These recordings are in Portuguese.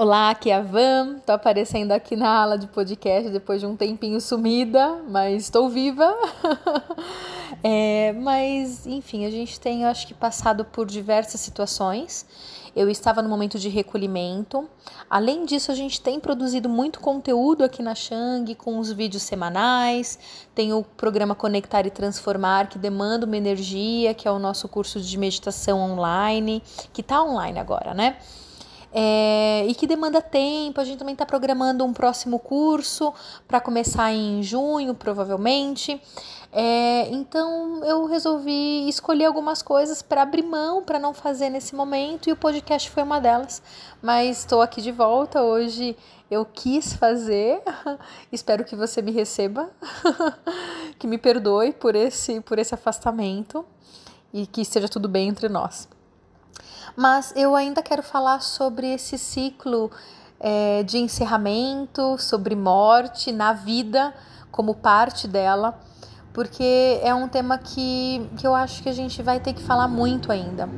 Olá, aqui é a Van. Tô aparecendo aqui na aula de podcast depois de um tempinho sumida, mas estou viva. é, mas, enfim, a gente tem, eu acho que, passado por diversas situações. Eu estava no momento de recolhimento. Além disso, a gente tem produzido muito conteúdo aqui na Shang, com os vídeos semanais. Tem o programa Conectar e Transformar, que demanda uma energia, que é o nosso curso de meditação online, que está online agora, né? É, e que demanda tempo. A gente também está programando um próximo curso para começar em junho, provavelmente. É, então eu resolvi escolher algumas coisas para abrir mão, para não fazer nesse momento, e o podcast foi uma delas. Mas estou aqui de volta hoje. Eu quis fazer, espero que você me receba, que me perdoe por esse, por esse afastamento e que esteja tudo bem entre nós. Mas eu ainda quero falar sobre esse ciclo é, de encerramento, sobre morte na vida como parte dela, porque é um tema que, que eu acho que a gente vai ter que falar muito ainda.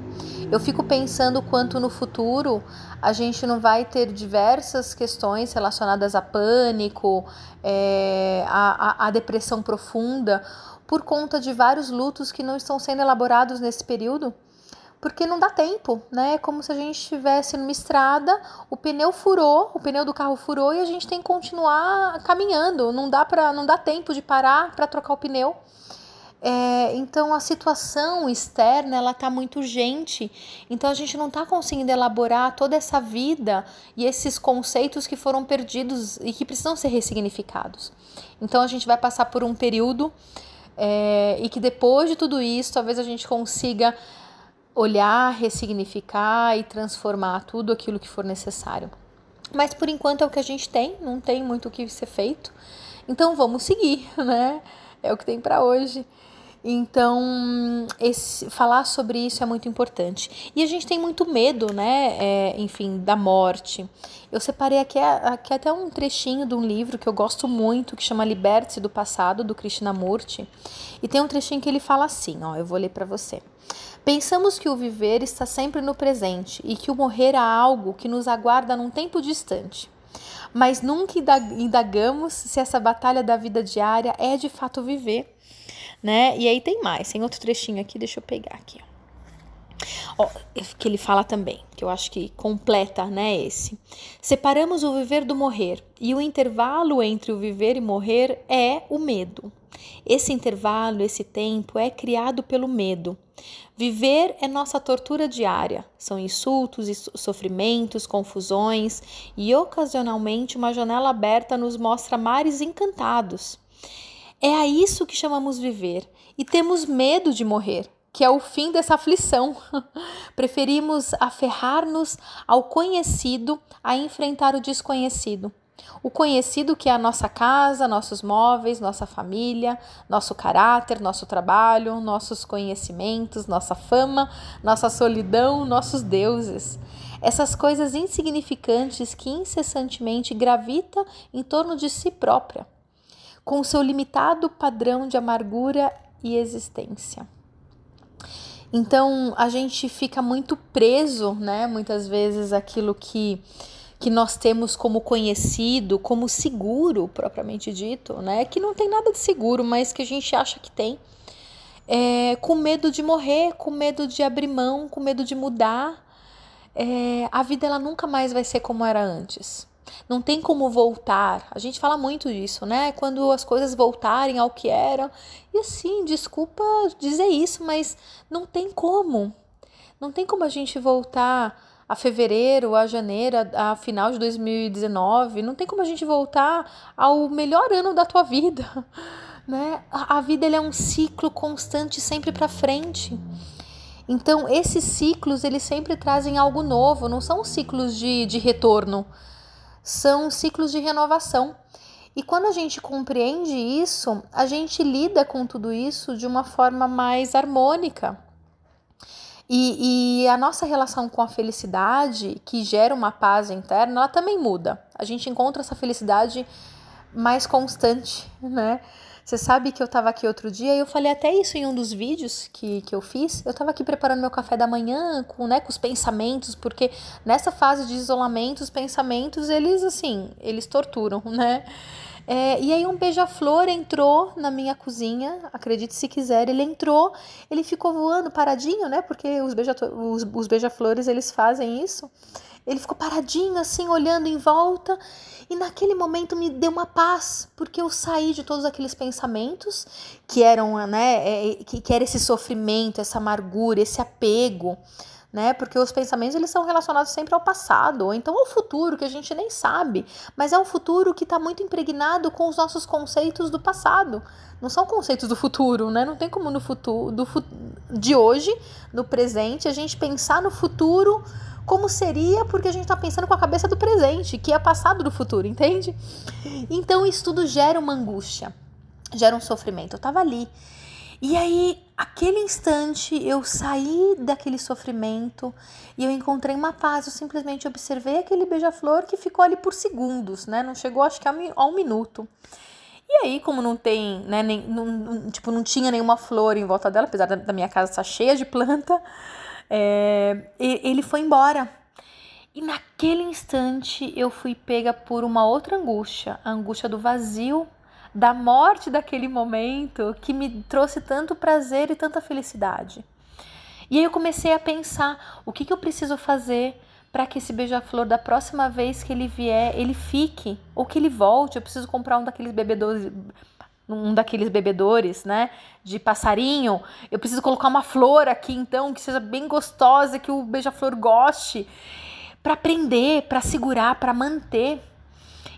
Eu fico pensando quanto no futuro a gente não vai ter diversas questões relacionadas a pânico, é, a, a, a depressão profunda, por conta de vários lutos que não estão sendo elaborados nesse período porque não dá tempo, né? É como se a gente estivesse numa estrada, o pneu furou, o pneu do carro furou e a gente tem que continuar caminhando. Não dá para, não dá tempo de parar para trocar o pneu. É, então a situação externa ela está muito urgente, então a gente não está conseguindo elaborar toda essa vida e esses conceitos que foram perdidos e que precisam ser ressignificados. Então a gente vai passar por um período é, e que depois de tudo isso talvez a gente consiga olhar, ressignificar e transformar tudo aquilo que for necessário. Mas por enquanto é o que a gente tem, não tem muito o que ser feito. Então vamos seguir, né? É o que tem para hoje. Então, esse, falar sobre isso é muito importante. E a gente tem muito medo, né? É, enfim, da morte. Eu separei aqui, aqui até um trechinho de um livro que eu gosto muito, que chama Liberte-se do Passado, do Krishnamurti. E tem um trechinho que ele fala assim, ó, eu vou ler para você. Pensamos que o viver está sempre no presente e que o morrer é algo que nos aguarda num tempo distante. Mas nunca indagamos se essa batalha da vida diária é de fato viver, né? E aí tem mais, tem outro trechinho aqui, deixa eu pegar aqui. Ó, que ele fala também, que eu acho que completa, né, esse. Separamos o viver do morrer, e o intervalo entre o viver e morrer é o medo. Esse intervalo, esse tempo é criado pelo medo. Viver é nossa tortura diária. São insultos e sofrimentos, confusões e ocasionalmente uma janela aberta nos mostra mares encantados. É a isso que chamamos viver e temos medo de morrer, que é o fim dessa aflição. Preferimos aferrar-nos ao conhecido a enfrentar o desconhecido. O conhecido que é a nossa casa, nossos móveis, nossa família, nosso caráter, nosso trabalho, nossos conhecimentos, nossa fama, nossa solidão, nossos deuses. Essas coisas insignificantes que incessantemente gravita em torno de si própria, com seu limitado padrão de amargura e existência. Então a gente fica muito preso, né? Muitas vezes aquilo que que nós temos como conhecido, como seguro, propriamente dito, né? Que não tem nada de seguro, mas que a gente acha que tem. É, com medo de morrer, com medo de abrir mão, com medo de mudar. É, a vida ela nunca mais vai ser como era antes. Não tem como voltar. A gente fala muito disso, né? Quando as coisas voltarem ao que eram. E assim, desculpa dizer isso, mas não tem como. Não tem como a gente voltar a fevereiro, a janeiro, a, final de 2019. Não tem como a gente voltar ao melhor ano da tua vida, né? A, a vida é um ciclo constante, sempre para frente. Então, esses ciclos, eles sempre trazem algo novo, não são ciclos de, de retorno, são ciclos de renovação. E quando a gente compreende isso, a gente lida com tudo isso de uma forma mais harmônica, e, e, a nossa relação com a felicidade, que gera uma paz interna, ela também muda. A gente encontra essa felicidade mais constante, né? Você sabe que eu tava aqui outro dia e eu falei até isso em um dos vídeos que, que eu fiz. Eu tava aqui preparando meu café da manhã com, né, com os pensamentos, porque nessa fase de isolamento, os pensamentos, eles, assim, eles torturam, né? É, e aí um beija-flor entrou na minha cozinha, acredite se quiser, ele entrou, ele ficou voando paradinho, né? Porque os beija-flores, os, os beija eles fazem isso. Ele ficou paradinho assim, olhando em volta, e naquele momento me deu uma paz, porque eu saí de todos aqueles pensamentos que eram, né, é, que, que era esse sofrimento, essa amargura, esse apego né? Porque os pensamentos eles são relacionados sempre ao passado, ou então ao futuro, que a gente nem sabe, mas é um futuro que está muito impregnado com os nossos conceitos do passado. Não são conceitos do futuro, né? Não tem como no futuro do, de hoje, no presente, a gente pensar no futuro como seria, porque a gente está pensando com a cabeça do presente, que é passado do futuro, entende? Então isso tudo gera uma angústia, gera um sofrimento. Eu estava ali e aí, aquele instante, eu saí daquele sofrimento e eu encontrei uma paz. Eu simplesmente observei aquele beija-flor que ficou ali por segundos, né? Não chegou, acho que a um minuto. E aí, como não tem, né, nem, não, tipo, não tinha nenhuma flor em volta dela, apesar da, minha casa estar cheia de planta, é, ele foi embora. E naquele instante eu fui pega por uma outra angústia, a angústia do vazio da morte daquele momento que me trouxe tanto prazer e tanta felicidade. E aí eu comecei a pensar o que, que eu preciso fazer para que esse beija-flor da próxima vez que ele vier, ele fique ou que ele volte. Eu preciso comprar um daqueles bebedores um daqueles bebedores, né, de passarinho. Eu preciso colocar uma flor aqui então que seja bem gostosa, que o beija-flor goste, para prender, para segurar, para manter.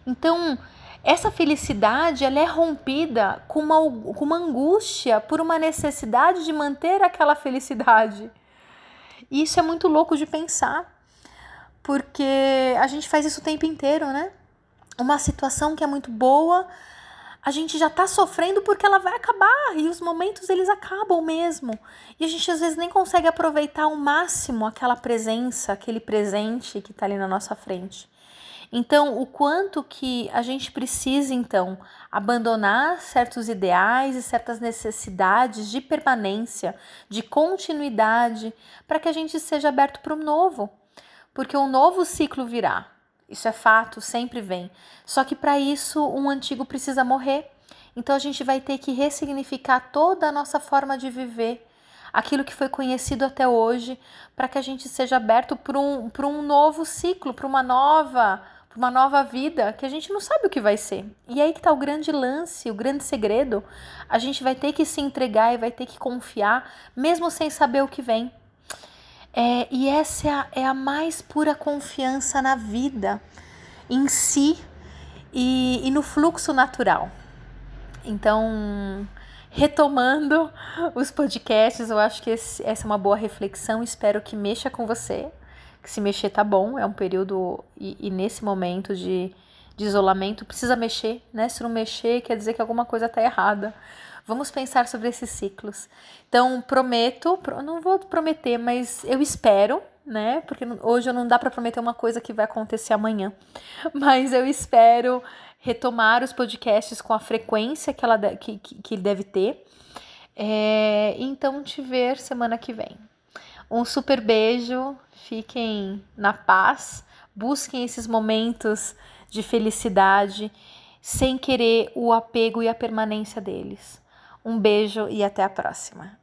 Então, essa felicidade ela é rompida com uma, com uma angústia por uma necessidade de manter aquela felicidade. E isso é muito louco de pensar, porque a gente faz isso o tempo inteiro, né? Uma situação que é muito boa, a gente já tá sofrendo porque ela vai acabar e os momentos eles acabam mesmo. E a gente às vezes nem consegue aproveitar ao máximo aquela presença, aquele presente que tá ali na nossa frente. Então, o quanto que a gente precisa então abandonar certos ideais e certas necessidades de permanência, de continuidade, para que a gente seja aberto para o novo. Porque um novo ciclo virá. Isso é fato, sempre vem. Só que para isso um antigo precisa morrer. Então a gente vai ter que ressignificar toda a nossa forma de viver, aquilo que foi conhecido até hoje, para que a gente seja aberto para um, um novo ciclo, para uma nova para uma nova vida que a gente não sabe o que vai ser. E aí que está o grande lance, o grande segredo. A gente vai ter que se entregar e vai ter que confiar, mesmo sem saber o que vem. É, e essa é a, é a mais pura confiança na vida, em si e, e no fluxo natural. Então, retomando os podcasts, eu acho que esse, essa é uma boa reflexão. Espero que mexa com você que se mexer tá bom, é um período e, e nesse momento de, de isolamento precisa mexer, né? Se não mexer, quer dizer que alguma coisa tá errada. Vamos pensar sobre esses ciclos. Então, prometo, não vou prometer, mas eu espero, né? Porque hoje não dá para prometer uma coisa que vai acontecer amanhã. Mas eu espero retomar os podcasts com a frequência que, ela, que, que, deve ter. É, então, te ver semana que vem. Um super beijo, fiquem na paz, busquem esses momentos de felicidade sem querer o apego e a permanência deles. Um beijo e até a próxima.